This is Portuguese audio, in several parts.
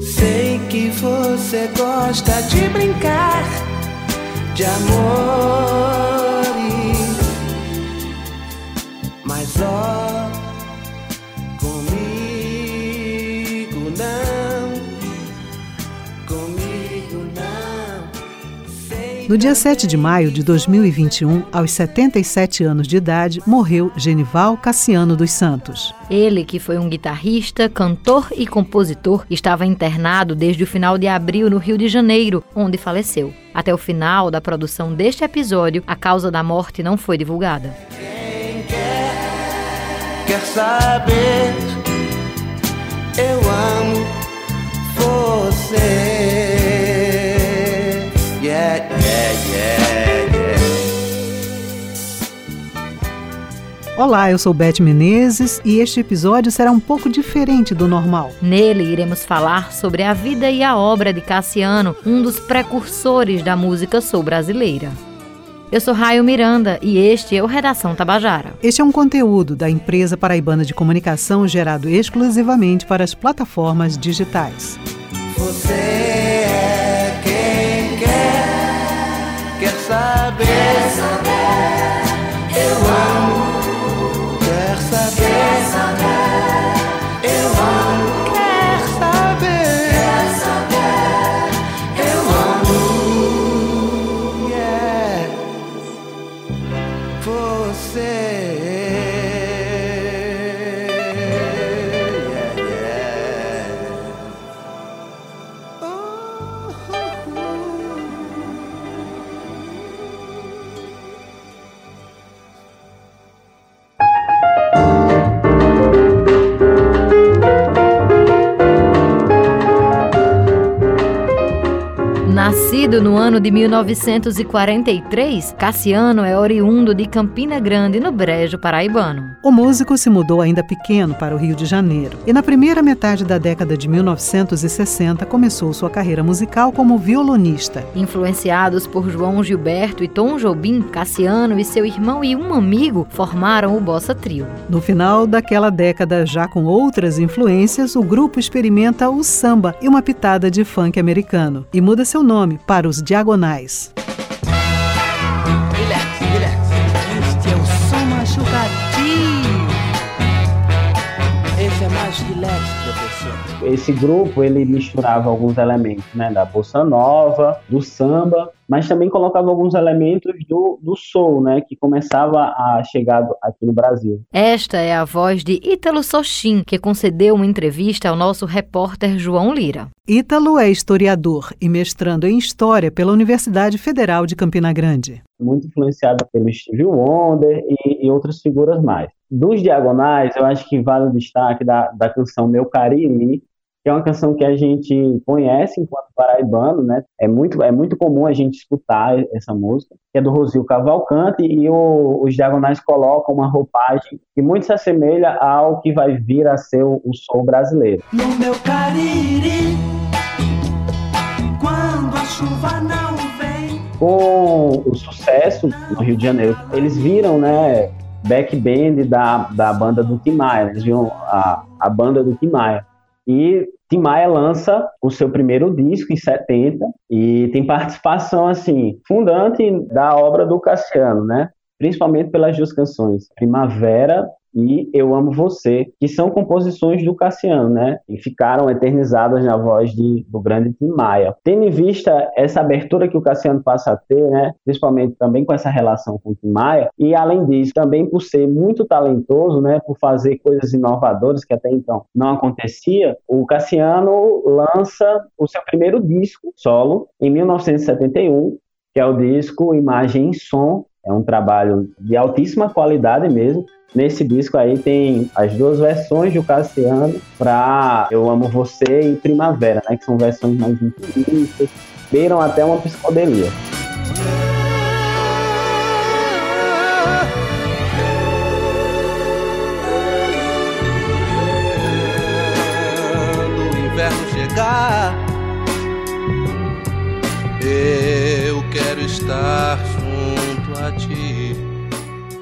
Sei que você gosta de brincar de amor. No dia 7 de maio de 2021, aos 77 anos de idade, morreu Genival Cassiano dos Santos. Ele, que foi um guitarrista, cantor e compositor, estava internado desde o final de abril no Rio de Janeiro, onde faleceu. Até o final da produção deste episódio, a causa da morte não foi divulgada. Quem quer, quer saber, eu amo você. Olá, eu sou Beth Menezes e este episódio será um pouco diferente do normal. Nele iremos falar sobre a vida e a obra de Cassiano, um dos precursores da música soul brasileira. Eu sou Raio Miranda e este é o Redação Tabajara. Este é um conteúdo da empresa paraibana de comunicação gerado exclusivamente para as plataformas digitais. Você é Nascido no ano de 1943, Cassiano é oriundo de Campina Grande, no Brejo Paraibano. O músico se mudou ainda pequeno para o Rio de Janeiro e, na primeira metade da década de 1960, começou sua carreira musical como violonista. Influenciados por João Gilberto e Tom Jobim, Cassiano e seu irmão e um amigo formaram o Bossa Trio. No final daquela década, já com outras influências, o grupo experimenta o samba e uma pitada de funk americano e muda seu nome para os Diagonais. Esse grupo, ele misturava alguns elementos, né, da bossa nova, do samba, mas também colocava alguns elementos do, do soul, né, que começava a chegar aqui no Brasil. Esta é a voz de Ítalo Sochim, que concedeu uma entrevista ao nosso repórter João Lira. Ítalo é historiador e mestrando em História pela Universidade Federal de Campina Grande. Muito influenciado pelo Stevie Wonder e, e outras figuras mais. Dos Diagonais, eu acho que vale o destaque da, da canção Meu Cariri, que é uma canção que a gente conhece enquanto paraibano, né? É muito, é muito comum a gente escutar essa música, que é do Rosil Cavalcante, e o, os Diagonais colocam uma roupagem que muito se assemelha ao que vai vir a ser o, o soul brasileiro. No meu cariri, quando a chuva não vem. Com o sucesso no Rio de Janeiro, eles viram, né, back band da, da banda do Tim Maia, eles viram a, a banda do Tim Maia. E Tim Maia lança o seu primeiro disco em 70 e tem participação assim fundante da obra do Cassiano, né? Principalmente pelas duas canções, Primavera e Eu Amo Você, que são composições do Cassiano, né? E ficaram eternizadas na voz de, do grande Tim Maia. Tendo em vista essa abertura que o Cassiano passa a ter, né? Principalmente também com essa relação com o Tim Maia, e além disso, também por ser muito talentoso, né? Por fazer coisas inovadoras que até então não acontecia, o Cassiano lança o seu primeiro disco solo em 1971, que é o disco Imagem e Som, é um trabalho de altíssima qualidade mesmo. Nesse disco aí tem as duas versões do Cassiano para Eu Amo Você e Primavera, né? Que são versões mais intimistas, beiram até uma psicodelia. Eu quero estar a ti.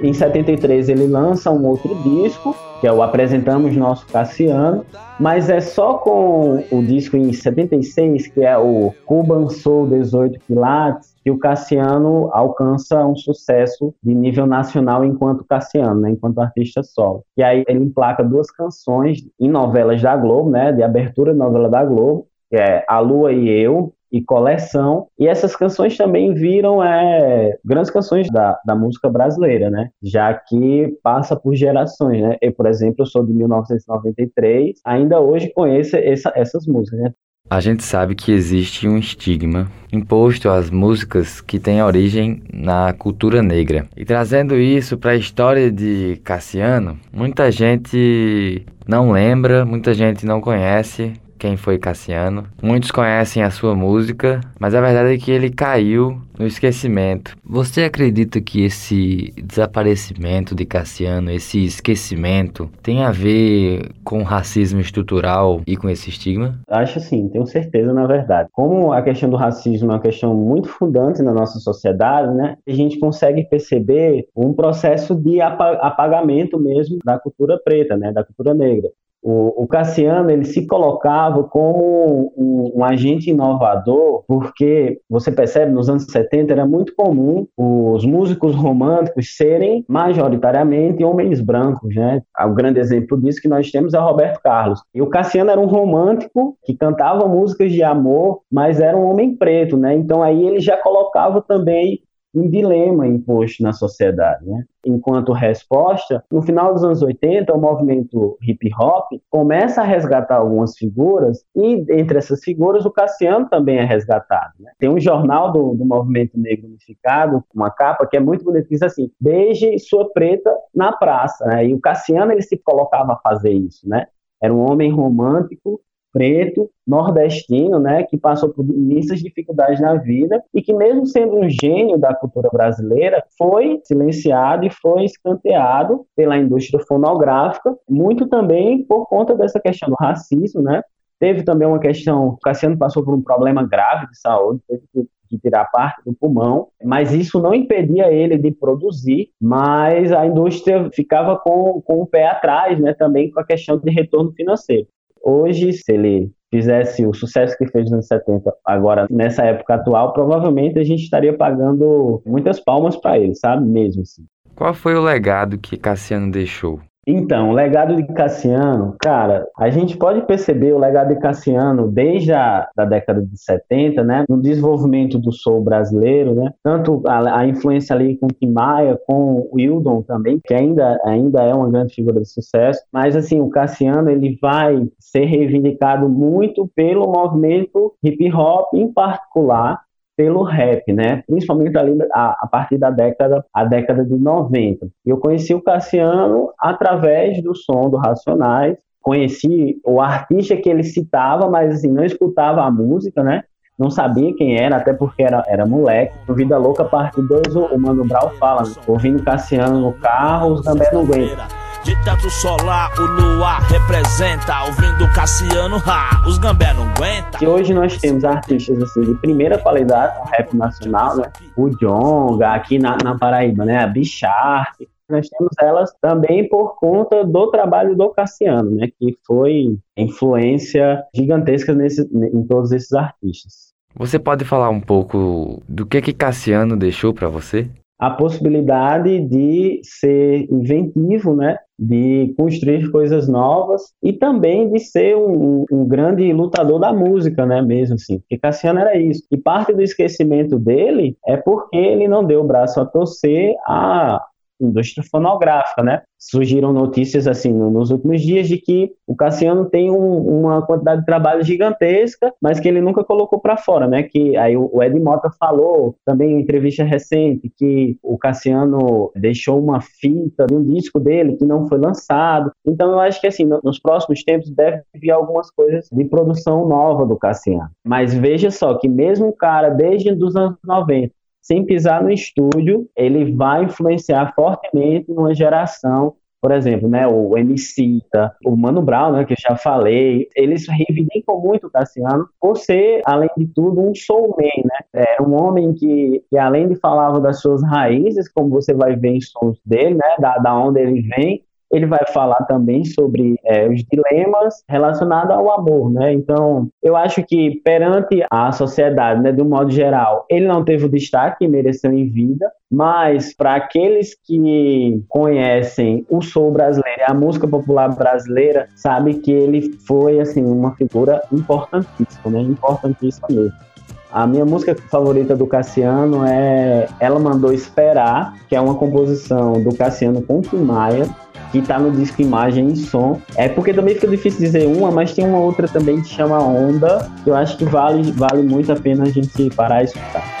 Em 73 ele lança um outro disco, que é o Apresentamos Nosso Cassiano, mas é só com o disco em 76, que é o Cuban Soul 18 Pilates, que o Cassiano alcança um sucesso de nível nacional enquanto Cassiano, né, enquanto artista solo. E aí ele emplaca duas canções em novelas da Globo, né, de abertura de novela da Globo, que é A Lua e Eu, e coleção. E essas canções também viram é, grandes canções da, da música brasileira, né? Já que passa por gerações, né? Eu, por exemplo, sou de 1993, ainda hoje conheço essa, essas músicas, né? A gente sabe que existe um estigma imposto às músicas que têm origem na cultura negra. E trazendo isso para a história de Cassiano, muita gente não lembra, muita gente não conhece quem foi Cassiano. Muitos conhecem a sua música, mas a verdade é que ele caiu no esquecimento. Você acredita que esse desaparecimento de Cassiano, esse esquecimento, tem a ver com racismo estrutural e com esse estigma? Acho sim, tenho certeza, na verdade. Como a questão do racismo é uma questão muito fundante na nossa sociedade, né, a gente consegue perceber um processo de apagamento mesmo da cultura preta, né, da cultura negra. O, o, Cassiano ele se colocava como um, um, agente inovador, porque você percebe nos anos 70 era muito comum os músicos românticos serem majoritariamente homens brancos, né? O grande exemplo disso que nós temos é Roberto Carlos. E o Cassiano era um romântico que cantava músicas de amor, mas era um homem preto, né? Então aí ele já colocava também um dilema imposto na sociedade. Né? Enquanto resposta, no final dos anos 80, o movimento hip hop começa a resgatar algumas figuras, e entre essas figuras, o Cassiano também é resgatado. Né? Tem um jornal do, do movimento negro unificado, uma capa que é muito bonita, que diz assim: Beije sua preta na praça. Né? E o Cassiano ele se colocava a fazer isso. Né? Era um homem romântico preto, nordestino, né, que passou por imensas dificuldades na vida e que mesmo sendo um gênio da cultura brasileira, foi silenciado e foi escanteado pela indústria fonográfica, muito também por conta dessa questão do racismo, né? Teve também uma questão, Cassiano passou por um problema grave de saúde, teve que que tirar parte do pulmão, mas isso não impedia ele de produzir, mas a indústria ficava com, com o pé atrás, né, também com a questão de retorno financeiro. Hoje, se ele fizesse o sucesso que fez nos anos 70, agora nessa época atual, provavelmente a gente estaria pagando muitas palmas para ele, sabe? Mesmo assim. Qual foi o legado que Cassiano deixou? Então, o legado de Cassiano, cara, a gente pode perceber o legado de Cassiano desde a da década de 70, né, no desenvolvimento do soul brasileiro, né, tanto a, a influência ali com Tim Maia, com o Wildon também, que ainda, ainda é uma grande figura de sucesso, mas assim, o Cassiano, ele vai ser reivindicado muito pelo movimento hip hop em particular, pelo rap, né? Principalmente ali a, a, partir da década, a década de 90. Eu conheci o Cassiano através do som do Racionais, conheci o artista que ele citava, mas assim, não escutava a música, né? Não sabia quem era, até porque era, era moleque. O Vida Louca, parte 2, o Mano Brau fala, né? ouvindo Cassiano no carro, os também não aguentam. De tanto solar, o luar representa. Ouvindo Cassiano, ha, os gambé não aguenta. E hoje nós temos artistas assim, de primeira qualidade, rap nacional, né? O Jonga, aqui na, na Paraíba, né? A Bicharp. Nós temos elas também por conta do trabalho do Cassiano, né? Que foi influência gigantesca nesse, em todos esses artistas. Você pode falar um pouco do que que Cassiano deixou para você? a possibilidade de ser inventivo, né? De construir coisas novas e também de ser um, um, grande lutador da música, né, mesmo assim, porque Cassiano era isso. E parte do esquecimento dele é porque ele não deu o braço a torcer a indústria fonográfica, né? Surgiram notícias assim nos últimos dias de que o Cassiano tem um, uma quantidade de trabalho gigantesca, mas que ele nunca colocou para fora, né? Que aí o Ed Mota falou também em entrevista recente que o Cassiano deixou uma fita de um disco dele que não foi lançado. Então eu acho que assim nos próximos tempos deve vir algumas coisas de produção nova do Cassiano. Mas veja só que mesmo o cara desde os anos 90 sem pisar no estúdio, ele vai influenciar fortemente numa geração por exemplo, né, o Emicida, o Mano Brown, né, que eu já falei, eles reivindicam muito o Cassiano por ser, além de tudo, um showman, né? É um homem que, que além de falava das suas raízes, como você vai ver em sons dele, né, da, da onde ele vem, ele vai falar também sobre é, os dilemas relacionados ao amor, né? Então, eu acho que perante a sociedade, né, um modo geral, ele não teve o destaque que mereceu em vida, mas para aqueles que conhecem o soul brasileiro, a música popular brasileira, sabe que ele foi assim uma figura importantíssima, né? Importantíssima mesmo. A minha música favorita do Cassiano é Ela Mandou Esperar, que é uma composição do Cassiano com Tim Maia, que tá no disco Imagem e Som. É porque também fica difícil dizer uma, mas tem uma outra também que chama Onda, que eu acho que vale, vale muito a pena a gente parar e escutar.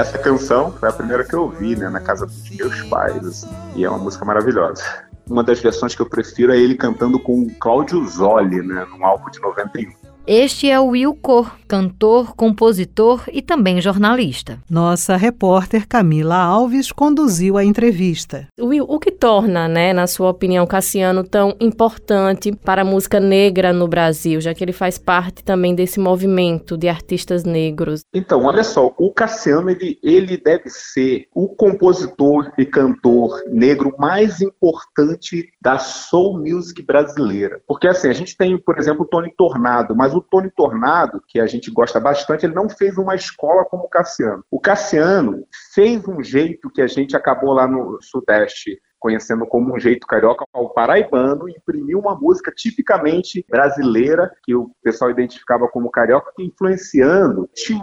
Essa canção foi a primeira que eu ouvi, né, na casa dos meus pais, assim, e é uma música maravilhosa. Uma das versões que eu prefiro é ele cantando com Cláudio Zoli, né, num álbum de 91. Este é o Will Cor, cantor, compositor e também jornalista. Nossa repórter Camila Alves conduziu a entrevista. Will, o que torna, né, na sua opinião, Cassiano tão importante para a música negra no Brasil, já que ele faz parte também desse movimento de artistas negros? Então, olha só, o Cassiano ele, ele deve ser o compositor e cantor negro mais importante da soul music brasileira. Porque assim, a gente tem, por exemplo, o Tony Tornado, mas o o Tony Tornado, que a gente gosta bastante, ele não fez uma escola como o Cassiano. O Cassiano fez um jeito que a gente acabou lá no Sudeste conhecendo como um jeito carioca, o paraibano imprimiu uma música tipicamente brasileira, que o pessoal identificava como carioca, influenciando Tim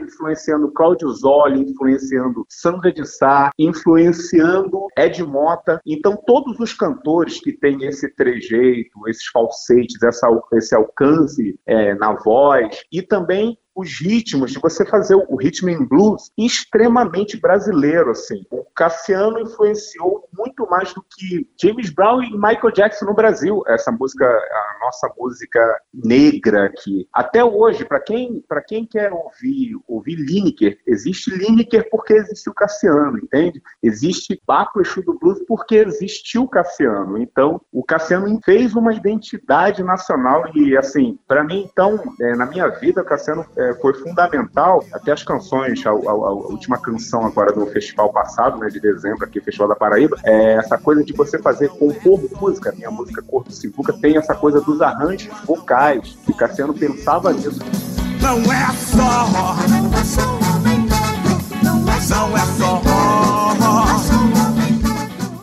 influenciando Cláudio Zoli, influenciando Sandra de Sá, influenciando Ed Mota. Então, todos os cantores que têm esse trejeito, esses falsetes, essa, esse alcance é, na voz, e também os ritmos, de você fazer o ritmo em blues extremamente brasileiro, assim. O Cassiano influenciou muito mais do que James Brown e Michael Jackson no Brasil. Essa música, a nossa música negra aqui. Até hoje, para quem, quem quer ouvir, ouvir Lineker, existe Lineker porque existe o Cassiano, entende? Existe Baco Exu do Blues porque existiu o Cassiano. Então, o Cassiano fez uma identidade nacional e, assim, para mim, então, é, na minha vida, o Cassiano foi fundamental, até as canções, a, a, a, última canção agora do festival passado, né, de dezembro, aqui, Festival da Paraíba, é essa coisa de você fazer compor música, minha música Corpo Sivuca tem essa coisa dos arranjos vocais, e Cassiano pensava nisso. Não é só, não é só, não é só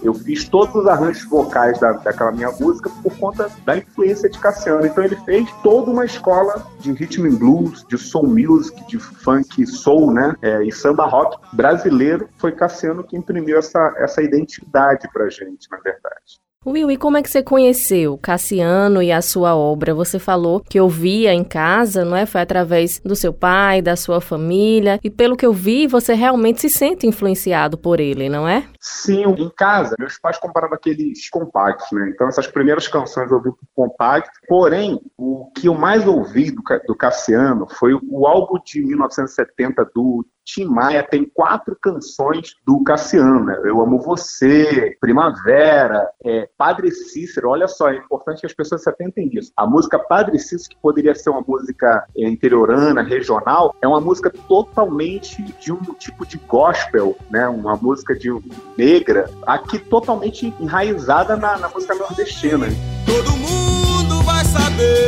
eu fiz todos os arranjos vocais da, daquela minha música conta da influência de Cassiano. Então ele fez toda uma escola de rhythm and blues, de soul music, de funk soul, né? É, e samba rock brasileiro. Foi Cassiano que imprimiu essa, essa identidade pra gente, na verdade. Will, e como é que você conheceu Cassiano e a sua obra? Você falou que ouvia em casa, não é? Foi através do seu pai, da sua família. E pelo que eu vi, você realmente se sente influenciado por ele, não é? Sim, em casa, meus pais compravam aqueles compactos, né? Então essas primeiras canções eu ouvi por compacto. Porém, o que eu mais ouvi do, do Cassiano foi o álbum de 1970 do Tim Maia tem quatro canções do Cassiano, né? Eu Amo Você, Primavera, é, Padre Cícero. Olha só, é importante que as pessoas se atentem nisso. A música Padre Cícero, que poderia ser uma música é, interiorana, regional, é uma música totalmente de um tipo de gospel, né? Uma música de negra, aqui totalmente enraizada na, na música nordestina. Todo mundo vai saber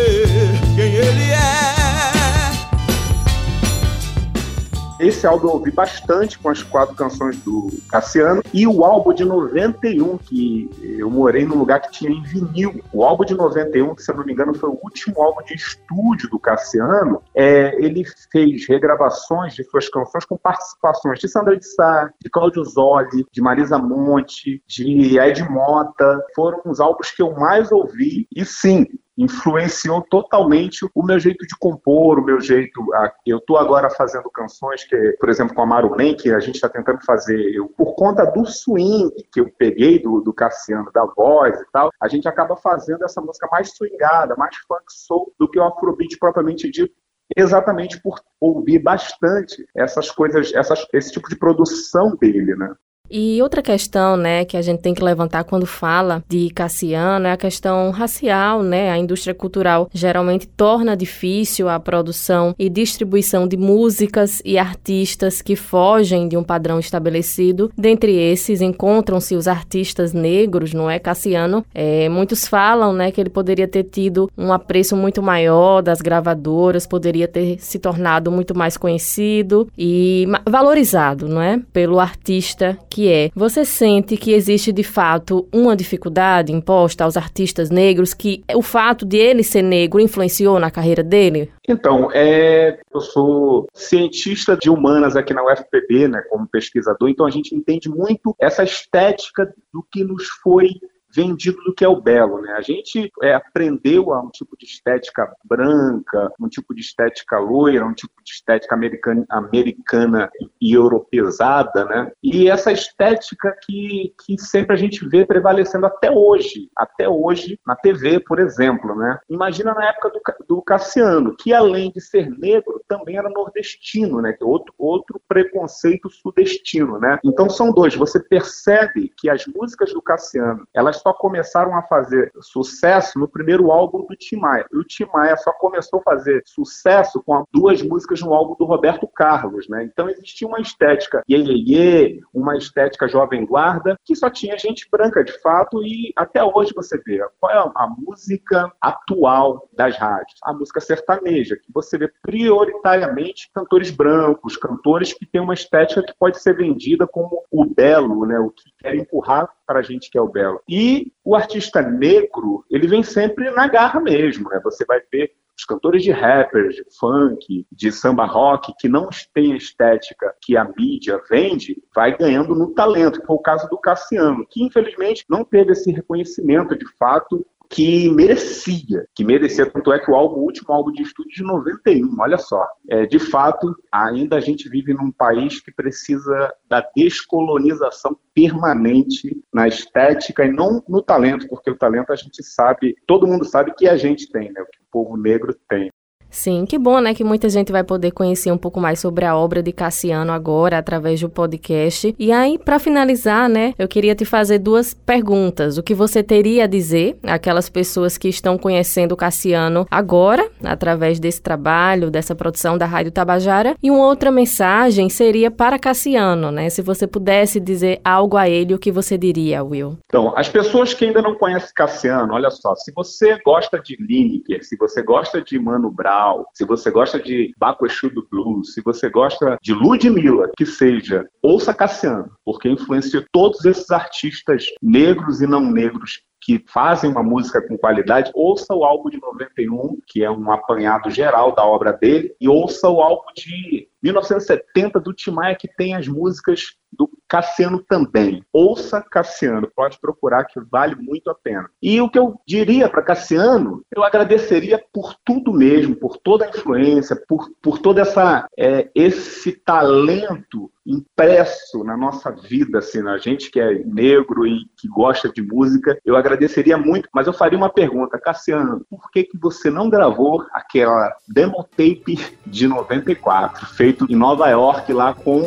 Esse álbum eu ouvi bastante com as quatro canções do Cassiano. E o álbum de 91, que eu morei num lugar que tinha em vinil. O álbum de 91, que se eu não me engano foi o último álbum de estúdio do Cassiano, é, ele fez regravações de suas canções com participações de Sandra de Sá, de Claudio Zoli, de Marisa Monte, de Ed Mota. Foram os álbuns que eu mais ouvi. E sim, influenciou totalmente o meu jeito de compor, o meu jeito. Eu estou agora fazendo canções que, por exemplo, com a Maru Men, que a gente está tentando fazer, eu, por conta do swing que eu peguei do, do Cassiano, da voz e tal, a gente acaba fazendo essa música mais swingada, mais funk soul do que o afrobeat propriamente dito, exatamente por ouvir bastante essas coisas, essas, esse tipo de produção dele, né? E outra questão, né, que a gente tem que levantar quando fala de Cassiano é a questão racial, né? A indústria cultural geralmente torna difícil a produção e distribuição de músicas e artistas que fogem de um padrão estabelecido. Dentre esses encontram-se os artistas negros, não é, Cassiano? É, muitos falam, né, que ele poderia ter tido um apreço muito maior das gravadoras, poderia ter se tornado muito mais conhecido e valorizado, não é, pelo artista que que é: você sente que existe de fato uma dificuldade imposta aos artistas negros, que o fato de ele ser negro influenciou na carreira dele? Então, é, eu sou cientista de humanas aqui na UFPB, né, como pesquisador, então a gente entende muito essa estética do que nos foi vendido do que é o belo. Né? A gente é, aprendeu a um tipo de estética branca, um tipo de estética loira, um tipo de estética americana, americana e europeizada, né? e essa estética que, que sempre a gente vê prevalecendo até hoje, até hoje na TV, por exemplo. Né? Imagina na época do, do Cassiano, que além de ser negro, também era nordestino, né? é outro, outro preconceito sudestino. Né? Então são dois. Você percebe que as músicas do Cassiano, elas só começaram a fazer sucesso no primeiro álbum do Tim Maia. E o Tim Maia só começou a fazer sucesso com duas músicas no álbum do Roberto Carlos, né? Então existia uma estética iê, uma estética jovem guarda, que só tinha gente branca de fato e até hoje você vê qual é a música atual das rádios? A música sertaneja, que você vê prioritariamente cantores brancos, cantores que têm uma estética que pode ser vendida como o belo, né? O que quer empurrar para a gente que é o belo. E o artista negro, ele vem sempre na garra mesmo, né? Você vai ver os cantores de rappers, de funk, de samba rock, que não têm a estética que a mídia vende, vai ganhando no talento, que foi o caso do Cassiano, que infelizmente não teve esse reconhecimento de fato que merecia, que merecia, tanto é que o álbum, o último álbum de estúdio de 91, olha só, é, de fato, ainda a gente vive num país que precisa da descolonização permanente na estética e não no talento, porque o talento a gente sabe, todo mundo sabe que a gente tem, né, o que o povo negro tem. Sim, que bom, né, que muita gente vai poder conhecer um pouco mais sobre a obra de Cassiano agora através do podcast. E aí, para finalizar, né, eu queria te fazer duas perguntas. O que você teria a dizer àquelas pessoas que estão conhecendo Cassiano agora, através desse trabalho, dessa produção da Rádio Tabajara? E uma outra mensagem seria para Cassiano, né? Se você pudesse dizer algo a ele, o que você diria, Will? Então, as pessoas que ainda não conhecem Cassiano, olha só, se você gosta de Lineker, se você gosta de Mano Brown, se você gosta de Baco Exu do Blues, se você gosta de Ludmilla, que seja, ouça Cassiano, porque influenciou todos esses artistas negros e não negros que fazem uma música com qualidade, ouça o álbum de 91, que é um apanhado geral da obra dele, e ouça o álbum de 1970 do Tim Maia, que tem as músicas do Cassiano também. Ouça Cassiano, pode procurar que vale muito a pena. E o que eu diria para Cassiano, eu agradeceria por tudo mesmo, por toda a influência, por, por todo essa, é, esse talento impresso na nossa vida, assim, na gente que é negro e que gosta de música, eu agradeceria muito, mas eu faria uma pergunta, Cassiano, por que que você não gravou aquela demo tape de 94, feito em Nova York lá com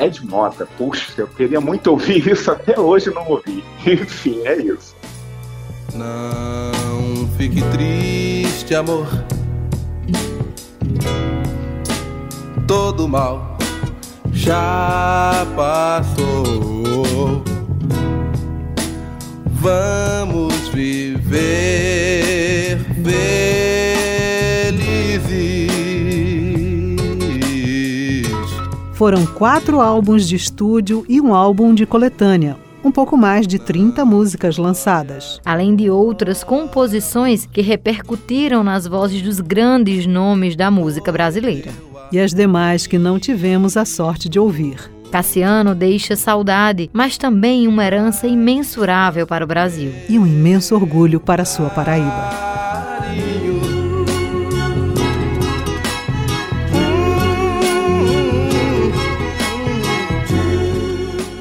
Ed Mota? Puxa, eu queria muito ouvir isso, até hoje não ouvi. Enfim, é isso. Não fique triste, amor. Todo mal já passou. Vamos viver felizes. Foram quatro álbuns de estúdio e um álbum de coletânea, um pouco mais de 30 músicas lançadas. Além de outras composições que repercutiram nas vozes dos grandes nomes da música brasileira. E as demais que não tivemos a sorte de ouvir. Cassiano deixa saudade, mas também uma herança imensurável para o Brasil. E um imenso orgulho para a sua Paraíba.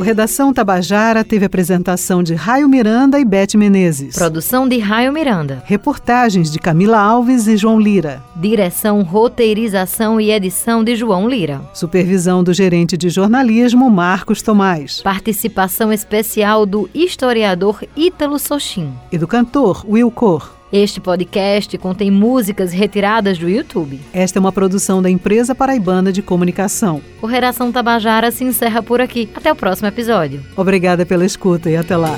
O Redação Tabajara teve apresentação de Raio Miranda e Beth Menezes. Produção de Raio Miranda. Reportagens de Camila Alves e João Lira. Direção, roteirização e edição de João Lira. Supervisão do gerente de jornalismo Marcos Tomás. Participação especial do historiador Ítalo Sochim. E do cantor Will Cor. Este podcast contém músicas retiradas do YouTube. Esta é uma produção da empresa paraibana de comunicação. O Redação Tabajara se encerra por aqui. Até o próximo episódio. Obrigada pela escuta e até lá.